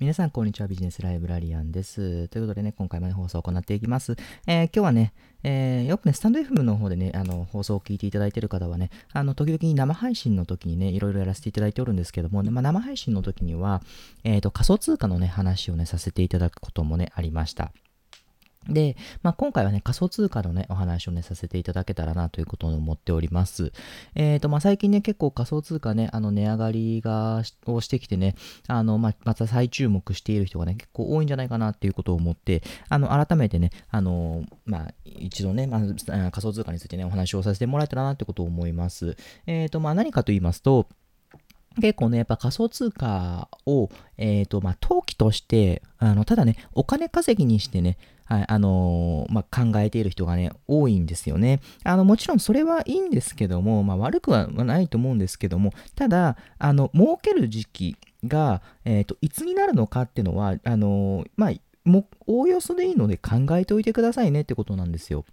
皆さん、こんにちは。ビジネスライブラリアンです。ということでね、今回も、ね、放送を行っていきます。えー、今日はね、えー、よくね、スタンド FM の方でね、あの、放送を聞いていただいている方はね、あの、時々に生配信の時にね、いろいろやらせていただいておるんですけども、ねまあ、生配信の時には、えっ、ー、と、仮想通貨のね、話をね、させていただくこともね、ありました。で、まあ、今回はね、仮想通貨のね、お話をね、させていただけたらなということを思っております。えっ、ー、と、まあ、最近ね、結構仮想通貨ね、あの、値上がりが、をしてきてね、あの、まあ、また再注目している人がね、結構多いんじゃないかなっていうことを思って、あの、改めてね、あの、まあ、一度ね、まあ、仮想通貨についてね、お話をさせてもらえたらなってことを思います。えっ、ー、と、まあ、何かと言いますと、結構ね、やっぱ仮想通貨を、えっ、ー、と、まあ、投機として、あの、ただね、お金稼ぎにしてね、はい、あのー、まあ、考えている人がね、多いんですよね。あの、もちろんそれはいいんですけども、まあ、悪くはないと思うんですけども、ただ、あの、儲ける時期が、えっ、ー、と、いつになるのかっていうのは、あの、まあ、も、おおよそでいいので考えておいてくださいねってことなんですよ。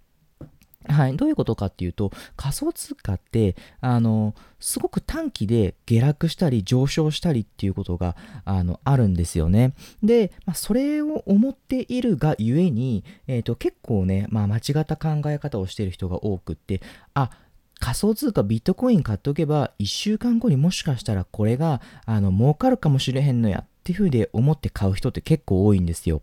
はい。どういうことかっていうと、仮想通貨って、あの、すごく短期で下落したり上昇したりっていうことが、あの、あるんですよね。で、まあ、それを思っているがゆえに、えっ、ー、と、結構ね、まあ、間違った考え方をしている人が多くって、あ、仮想通貨ビットコイン買っておけば、1週間後にもしかしたらこれが、あの、儲かるかもしれへんのやっていうふうで思って買う人って結構多いんですよ。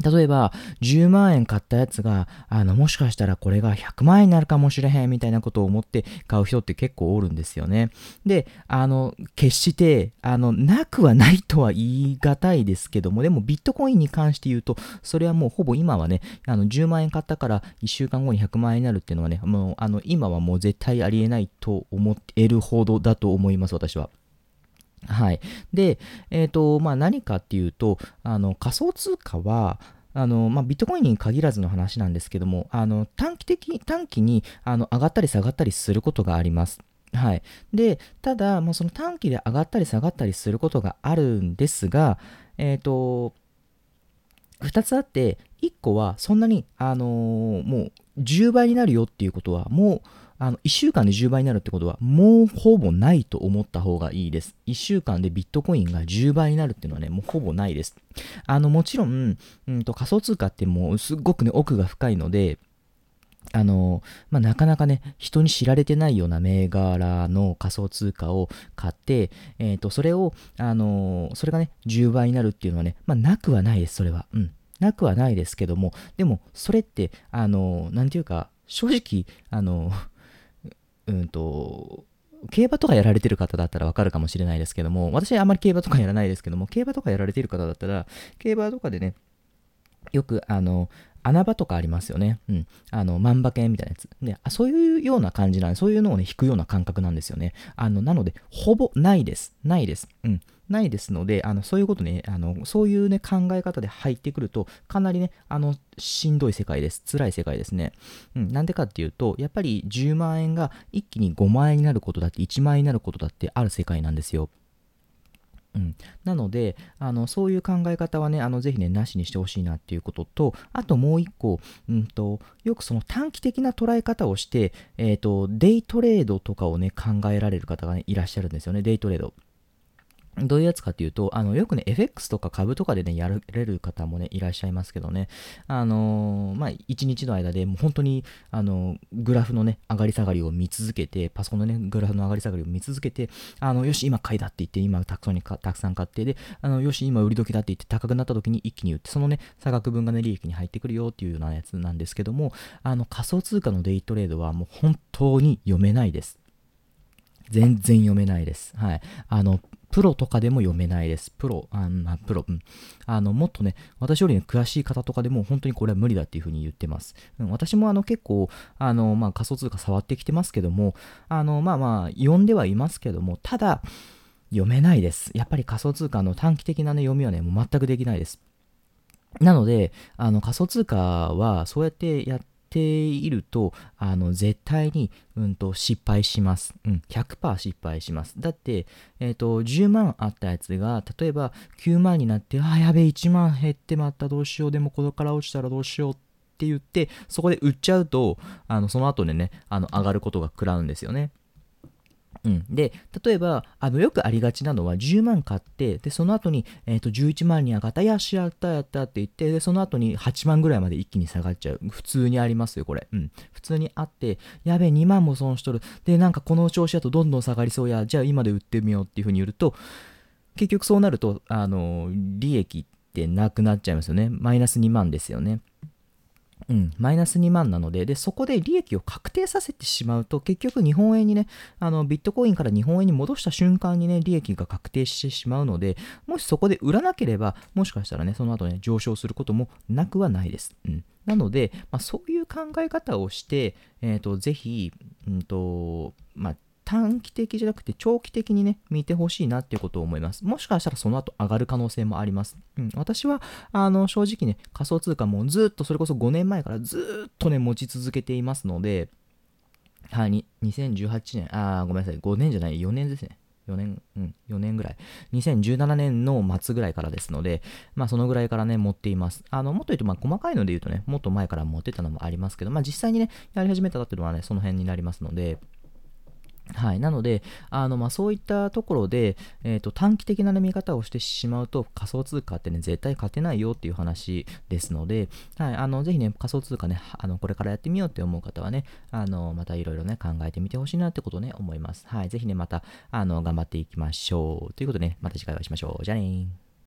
例えば、10万円買ったやつが、あの、もしかしたらこれが100万円になるかもしれへんみたいなことを思って買う人って結構おるんですよね。で、あの、決して、あの、なくはないとは言い難いですけども、でもビットコインに関して言うと、それはもうほぼ今はね、あの、10万円買ったから1週間後に100万円になるっていうのはね、もう、あの、今はもう絶対ありえないと思えるほどだと思います、私は。はい。で、えっ、ー、と、まあ何かっていうと、あの、仮想通貨は、あの、まあ、ビットコインに限らずの話なんですけども、あの、短期的、短期に、あの、上がったり下がったりすることがあります。はい。で、ただ、もうその短期で上がったり下がったりすることがあるんですが、えっ、ー、と、2つあって、1個はそんなに、あのー、もう10倍になるよっていうことは、もう、あの1週間で10倍になるってことはもうほぼないと思った方がいいです。1週間でビットコインが10倍になるっていうのはね、もうほぼないです。あのもちろん、うんと仮想通貨ってもうすっごくね、奥が深いので、あのまあ、なかなかね、人に知られてないような銘柄の仮想通貨を買って、えっ、ー、と、それを、あのそれがね、10倍になるっていうのはね、まあ、なくはないです、それは。うん。なくはないですけども、でも、それって、あのなんていうか、正直、あの うんと、競馬とかやられてる方だったらわかるかもしれないですけども、私はあまり競馬とかやらないですけども、競馬とかやられてる方だったら、競馬とかでね、よく、あの、穴場とかありますよね。うん。あの、万馬券みたいなやつ。で、あそういうような感じなんで、そういうのをね、引くような感覚なんですよね。あの、なので、ほぼないです。ないです。うん。ないですので、あのそういうことね、あのそういうね、考え方で入ってくると、かなりね、あの、しんどい世界です。辛い世界ですね。うん、なんでかっていうと、やっぱり10万円が一気に5万円になることだって、1万円になることだってある世界なんですよ。うん、なのであの、そういう考え方はね、あのぜひね、なしにしてほしいなっていうことと、あともう一個、うんと、よくその短期的な捉え方をして、えっ、ー、と、デイトレードとかをね、考えられる方が、ね、いらっしゃるんですよね、デイトレード。どういうやつかっていうと、あの、よくね、FX とか株とかでね、やれる方もね、いらっしゃいますけどね、あのー、まあ、1日の間でもう本当に、あの、グラフのね、上がり下がりを見続けて、パソコンのね、グラフの上がり下がりを見続けて、あの、よし、今買いだって言って、今たくさんにたくさん買って、で、あの、よし、今売り時だって言って高くなった時に一気に売って、そのね、差額分がね、利益に入ってくるよっていうようなやつなんですけども、あの、仮想通貨のデイトレードはもう本当に読めないです。全然読めないです。はい。あの、プロとかでも読めないです。プロ、あまあ、プロ、うん。あの、もっとね、私より、ね、詳しい方とかでも本当にこれは無理だっていうふうに言ってます。うん、私もあの結構、あの、まあ、仮想通貨触ってきてますけども、あの、まあまあ、読んではいますけども、ただ、読めないです。やっぱり仮想通貨の短期的な、ね、読みはね、もう全くできないです。なので、あの仮想通貨はそうやってやっていると、あの、絶対に、うんと、失敗します。うん、100%失敗します。だって、えっ、ー、と、10万あったやつが、例えば9万になって、あ、やべえ、1万減ってまた、どうしよう、でもこれから落ちたらどうしようって言って、そこで売っちゃうと、あの、その後でね、あの、上がることが食らうんですよね。うん、で例えばあのよくありがちなのは10万買ってでその後に、えー、と11万に上がったよしやったやったって言ってでその後に8万ぐらいまで一気に下がっちゃう。普通にありますよこれ、うん、普通にあってやべえ2万も損しとる。でなんかこの調子だとどんどん下がりそうや。じゃあ今で売ってみようっていうふうに言うと結局そうなるとあの利益ってなくなっちゃいますよね。マイナス2万ですよね。うん、マイナス2万なのでで、そこで利益を確定させてしまうと、結局日本円にね、あのビットコインから日本円に戻した瞬間にね、利益が確定してしまうので、もしそこで売らなければ、もしかしたらね、その後ね、上昇することもなくはないです。うん、なので、まあ、そういう考え方をして、えーと、ぜひ、うんとまあ、短期的じゃなくて長期的にね、見てほしいなっていうことを思います。もしかしたらその後上がる可能性もあります。うん、私は、あの、正直ね、仮想通貨もずっとそれこそ5年前からずっとね、持ち続けていますので、はい、2018年、あ、ごめんなさい、5年じゃない、4年ですね。4年、うん、4年ぐらい。2017年の末ぐらいからですので、まあそのぐらいからね、持っています。あの、もっと言うと、まあ細かいので言うとね、もっと前から持ってたのもありますけど、まあ実際にね、やり始めたっていうのはね、その辺になりますので、はい、なので、あのまあ、そういったところで、えーと、短期的な、見方をしてしまうと仮想通貨ってね、絶対勝てないよっていう話ですので、はい、あのぜひね、仮想通貨ね、あのこれからやってみようって思う方はね、あのまたいろいろね、考えてみてほしいなってことをね、思います。はい、ぜひね、またあの頑張っていきましょう。ということでね、また次回お会いしましょう。じゃあね